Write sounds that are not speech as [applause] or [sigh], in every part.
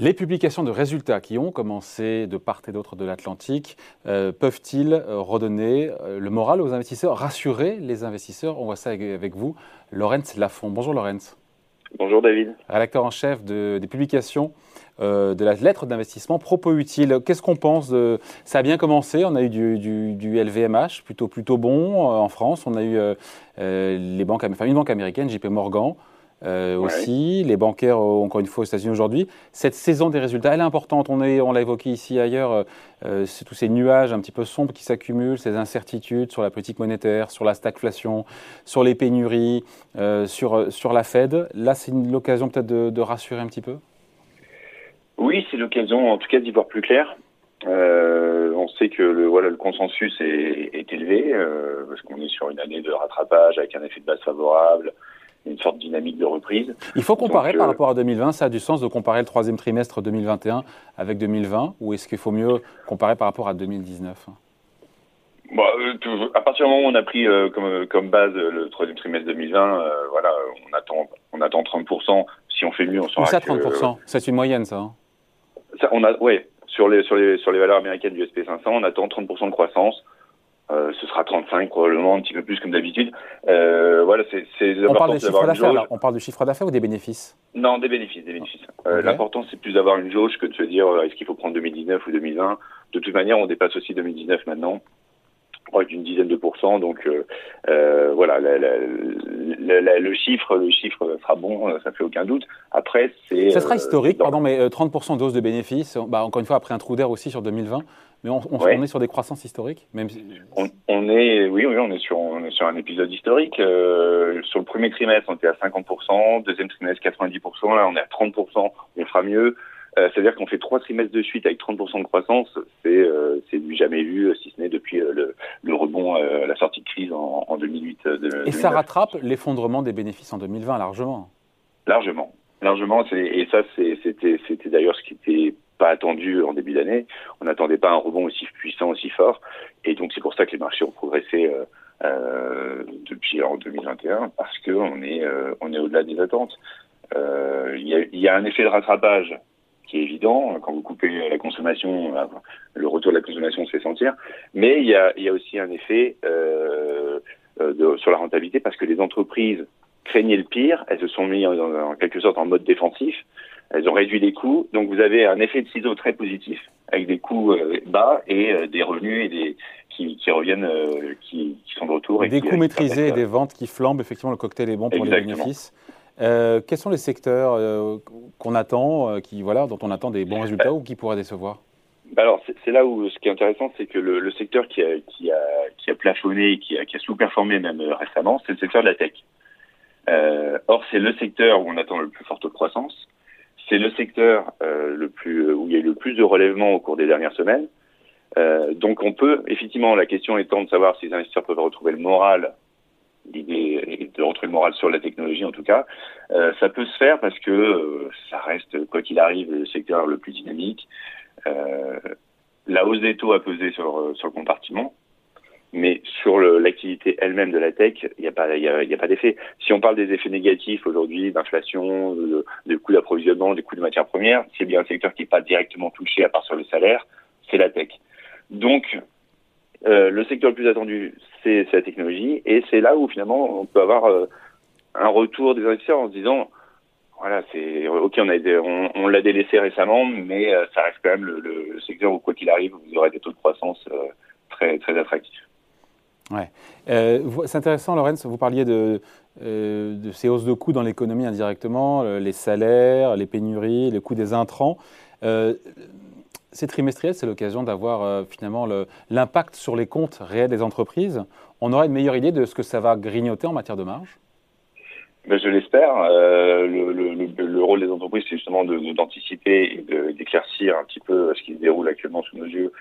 Les publications de résultats qui ont commencé de part et d'autre de l'Atlantique euh, peuvent-ils euh, redonner euh, le moral aux investisseurs, rassurer les investisseurs? On voit ça avec, vous, Laurence Lafont. Bonjour Laurence. Bonjour David. Rédacteur en chef des publications de la lettre d'investissement Propos Utile. Qu'est-ce qu'on pense de... Ça a bien commencé, on a eu du, LVMH plutôt, plutôt bon en France, on a eu les banques, enfin, une banque américaine, JP Morgan. Euh, aussi, les bancaires, euh, encore une fois, aux États-Unis aujourd'hui. Cette saison des résultats, elle est importante. On, on l'a évoqué ici ailleurs, euh, c'est tous ces nuages un petit peu sombres qui s'accumulent, ces incertitudes sur la politique monétaire, sur la stagflation, sur les pénuries, sur, sur la Fed. Là, c'est l'occasion peut-être de, rassurer un petit peu? Oui, c'est l'occasion en tout cas d'y voir plus clair. on sait que le, voilà, le consensus est, est élevé, parce qu'on est sur une année de rattrapage avec un effet de base favorable, une sorte de dynamique de reprise. Il faut comparer par euh, rapport à 2020, ça a du sens de comparer le troisième trimestre 2021 avec 2020, ou est-ce qu'il faut mieux comparer par rapport à 2019 Bon, euh, à partir du moment où on a pris euh, comme, comme base le troisième trimestre 2020, voilà, on attend, on attend 30%. Si on fait mieux, on sera. ça, 30%, c'est une moyenne, ça, hein ça on a, ouais, sur les, sur, les, sur les valeurs américaines du SP500, on attend 30% de croissance. Euh, ce sera 35 probablement, un petit peu plus comme d'habitude. Euh, voilà, c'est on parle, d'affaires, on parle de chiffre d'affaires ou des bénéfices? Non, des bénéfices, des bénéfices. Euh, l'important, c'est plus d'avoir une jauge que de se dire est-ce qu'il faut prendre 2019 ou 2020. De toute manière, on dépasse aussi 2019 maintenant d'une dizaine de pourcents. Donc voilà, le chiffre, le chiffre sera bon, ça fait aucun doute. Après, c'est ça sera historique, pardon, mais 30% d'hausse de bénéfices. Bah, encore une fois, après un trou d'air aussi sur 2020. Mais on, est sur des croissances historiques même on, est, oui, oui, on est sur, on est sur un épisode historique. Euh, sur le premier trimestre, on était à 50%, deuxième trimestre 90%, là on est à 30%, on fera mieux. Euh, C'est-à-dire qu'on fait trois trimestres de suite avec 30% de croissance, c'est euh, du jamais vu, si ce n'est depuis euh, le, le, rebond, la sortie de crise en, en 2008. De, et ça rattrape l'effondrement des bénéfices en 2020 largement Largement. Largement, et ça, c'était d'ailleurs ce qui était pas attendu en début d'année. On n'attendait pas un rebond aussi puissant, aussi fort. Et donc c'est pour ça que les marchés ont progressé euh, euh, depuis en 2021 parce qu'on est euh, on est au-delà des attentes. Il y a, un effet de rattrapage qui est évident quand vous coupez la consommation, le retour de la consommation se fait sentir. Mais il y a, y a aussi un effet sur la rentabilité parce que les entreprises craignaient le pire, elles se sont mises en quelque sorte en mode défensif elles ont réduit les coûts, donc vous avez un effet de ciseau très positif, avec des coûts euh, bas et euh, des revenus et des, qui, qui reviennent, euh, qui, qui, sont de retour. Et des coûts maîtrisés et des ventes qui flambent, effectivement, le cocktail est bon pour les bénéfices. Euh, quels sont les secteurs qu'on attend, qui, voilà, dont on attend des bons résultats ou qui pourraient décevoir? Bah alors c'est là où ce qui est intéressant, c'est que le, le, secteur qui a, qui, a, qui a plafonné, qui a, qui a sous-performé même récemment, c'est le secteur de la tech. Or, c'est le secteur où on attend le plus forte croissance. C'est le secteur euh, le plus où il y a eu le plus de relèvements au cours des dernières semaines. Euh, donc on peut, effectivement, la question étant de savoir si les investisseurs peuvent retrouver le moral, l'idée de retrouver le moral sur la technologie en tout cas, euh, ça peut se faire parce que euh, ça reste, quoi qu'il arrive, le secteur le plus dynamique. Euh, la hausse des taux a pesé sur le compartiment mais sur l'activité elle-même de la tech, il n'y a pas, il y a, pas d'effet. Si on parle des effets négatifs aujourd'hui, d'inflation, de, de coûts d'approvisionnement, des coûts de matières premières, c'est bien un secteur qui n'est pas directement touché à part sur le salaire, c'est la tech. Donc, euh, le secteur le plus attendu, c'est la technologie, et c'est là où finalement on peut avoir euh, un retour des investisseurs en se disant, voilà, c'est ok, on a on, on l'a délaissé récemment, mais euh, ça reste quand même le, le, secteur où quoi qu'il arrive, vous aurez des taux de croissance euh, très très attractifs. Euh, c'est intéressant, Lorenz, vous parliez de, euh, de ces hausses de coûts dans l'économie indirectement, les salaires, les pénuries, le coût des intrants. Euh, c'est trimestriel, c'est l'occasion d'avoir euh, finalement l'impact sur les comptes réels des entreprises. On aura une meilleure idée de ce que ça va grignoter en matière de marge? Ben, Je l'espère. Le, le, le, rôle des entreprises, c'est justement d'anticiper et d'éclaircir un petit peu ce qui se déroule actuellement sous nos yeux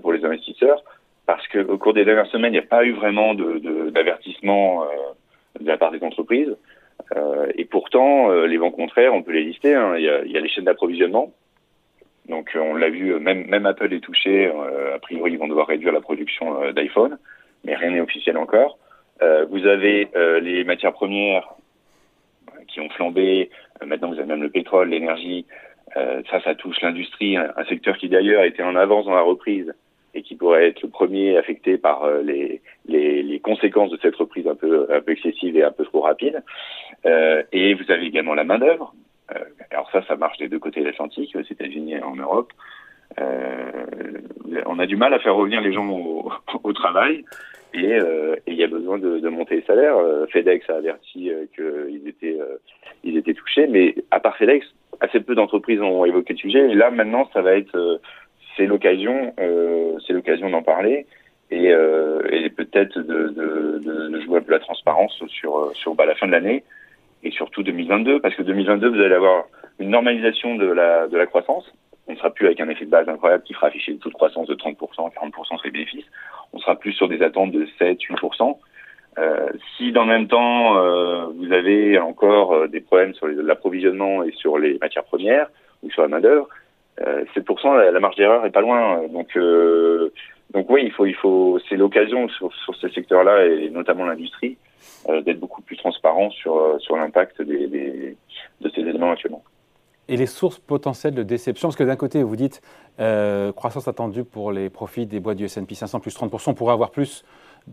pour les investisseurs parce qu'au cours des dernières semaines, il n'y a pas eu vraiment d'avertissement de, de, la part des entreprises. Euh, et pourtant, euh, les vents contraires, on peut les lister. Hein. Il, y a, les chaînes d'approvisionnement. Donc, euh, on l'a vu, même, même Apple est touché. Euh, a priori, ils vont devoir réduire la production d'iPhone, mais rien n'est officiel encore. vous avez les matières premières qui ont flambé. maintenant, vous avez même le pétrole, l'énergie. ça, ça touche l'industrie, un, secteur qui d'ailleurs était en avance dans la reprise et qui pourrait être le premier affecté par les, les, les, conséquences de cette reprise un peu, un peu excessive et un peu trop rapide. et vous avez également la main d'œuvre. alors ça, ça marche des deux côtés de l'Atlantique, aux États-Unis et en Europe. Euh, on a du mal à faire revenir les gens au, [laughs] travail et euh, il y a besoin de, de, monter les salaires. Euh, FedEx a averti qu'ils étaient, ils étaient touchés, mais à part FedEx, assez peu d'entreprises ont évoqué le sujet. Et là, maintenant, ça va être, c'est l'occasion, c'est l'occasion d'en parler et, et peut-être de, de, de, jouer un peu la transparence sur sur bah, la fin de l'année et surtout 2022, parce que 2022, vous allez avoir une normalisation de la de la croissance on ne sera plus avec un effet de base incroyable qui fera afficher le taux de croissance de 30%, 40% sur les bénéfices. On sera plus sur des attentes de 7, 8%. Euh, si dans le même temps euh, vous avez encore euh, des problèmes sur l'approvisionnement et sur les matières premières ou sur la main d'œuvre, 7% la, la, marge d'erreur est pas loin. Donc donc oui, il faut il faut c'est l'occasion sur, sur ces secteurs-là et notamment l'industrie d'être beaucoup plus transparent sur sur l'impact des, de ces éléments actuellement et les sources potentielles de déception Parce que d'un côté, vous dites euh, croissance attendue pour les profits des boîtes du S&P 500 plus 30%, on pourrait avoir plus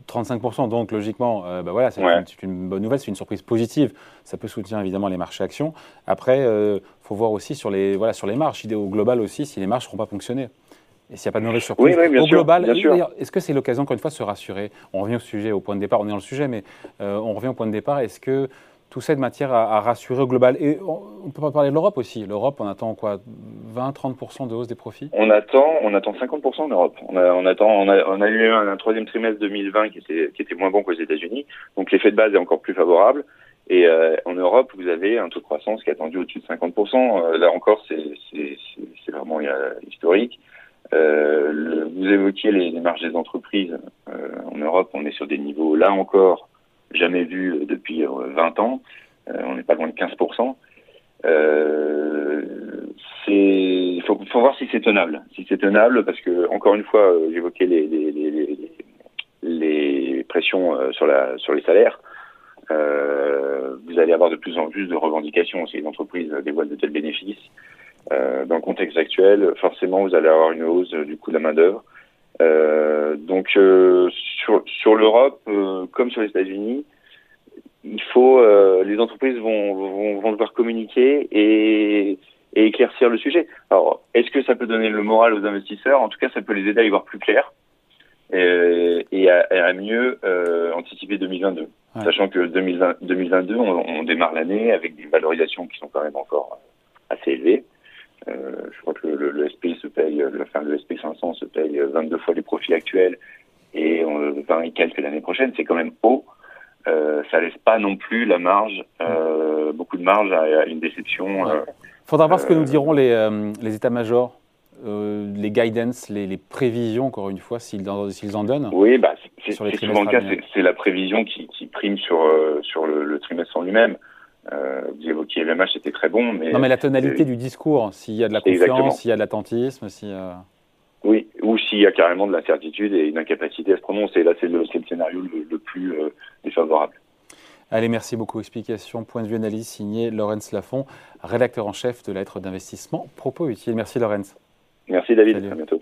35%. Donc logiquement, euh, bah voilà, c'est une, bonne nouvelle, c'est une surprise positive. Ça peut soutenir évidemment les marchés actions. Après, il euh, faut voir aussi sur les, voilà, sur les marges, au global aussi, si les marges ne seront pas fonctionner. Et s'il n'y a pas de mauvaise surprise. au global, est-ce que c'est l'occasion, encore une fois, de se rassurer? On revient au sujet, au point de départ, on est dans le sujet, mais on revient au point de départ. Est-ce que tout ça de matière à, rassurer au global. Et on ne peut pas parler de l'Europe aussi. L'Europe, on attend quoi? 20-30% de hausse des profits? On attend, on attend 50% en Europe. On a, on attend, on a, on a eu un, troisième trimestre 2020 qui était, qui était moins bon qu'aux États-Unis. Donc l'effet de base est encore plus favorable. Et euh, en Europe, vous avez un taux de croissance qui est attendu au-dessus de 50%. Euh, là encore, c'est vraiment euh, historique. Euh, vous évoquiez les, les, marges des entreprises. en Europe, on est sur des niveaux, là encore, jamais vu euh, depuis 20 euh, ans. Euh, on n'est pas loin de 15%. il faut, voir si c'est tenable. Si c'est tenable, parce que encore une fois, j'évoquais les, pressions sur, les salaires. Euh, vous allez avoir de plus en plus de revendications si les entreprises dévoilent de tels bénéfices. Euh, dans le contexte actuel, forcément, vous allez avoir une hausse du coût de la main d'œuvre. Euh, donc euh, sur, sur l'Europe, euh, comme sur les États-Unis, il faut les entreprises vont, vont, vont devoir communiquer et, et éclaircir le sujet. Alors, est-ce que ça peut donner le moral aux investisseurs? En tout cas, ça peut les aider à y voir plus clair et, et, à, à, mieux euh, anticiper 2022. Sachant que 2020, 2022, on, on démarre l'année avec des valorisations qui sont quand même encore assez élevées. Euh, je crois que le, le, SP se paye, enfin, le SP 500 se paye 22 fois les profits actuels et 20 et quelques l'année prochaine. C'est quand même haut. Euh, ça laisse pas non plus la marge, euh, beaucoup de marge à, une déception. Il faudra voir ce que nous diront les, les états-majors. les guidance, les, les, prévisions, encore une fois, s'ils en, donnent Oui, bah, c'est souvent le cas, c'est la prévision qui, qui prime sur, sur le, le trimestre en lui-même. Euh, vous évoquiez LMH, c'était très bon. Mais non, mais la tonalité du discours, s'il y a de la confiance, s'il y a de l'attentisme, si. Oui, ou s'il y a carrément de l'incertitude et une incapacité à se prononcer. Là, c'est le, le, scénario le, plus euh, défavorable. Allez, merci beaucoup. Explication, point de vue, analyse signé Laurence Lafont, rédacteur en chef de lettre d'investissement Propos Utile. Merci Laurence. Merci David, à bientôt.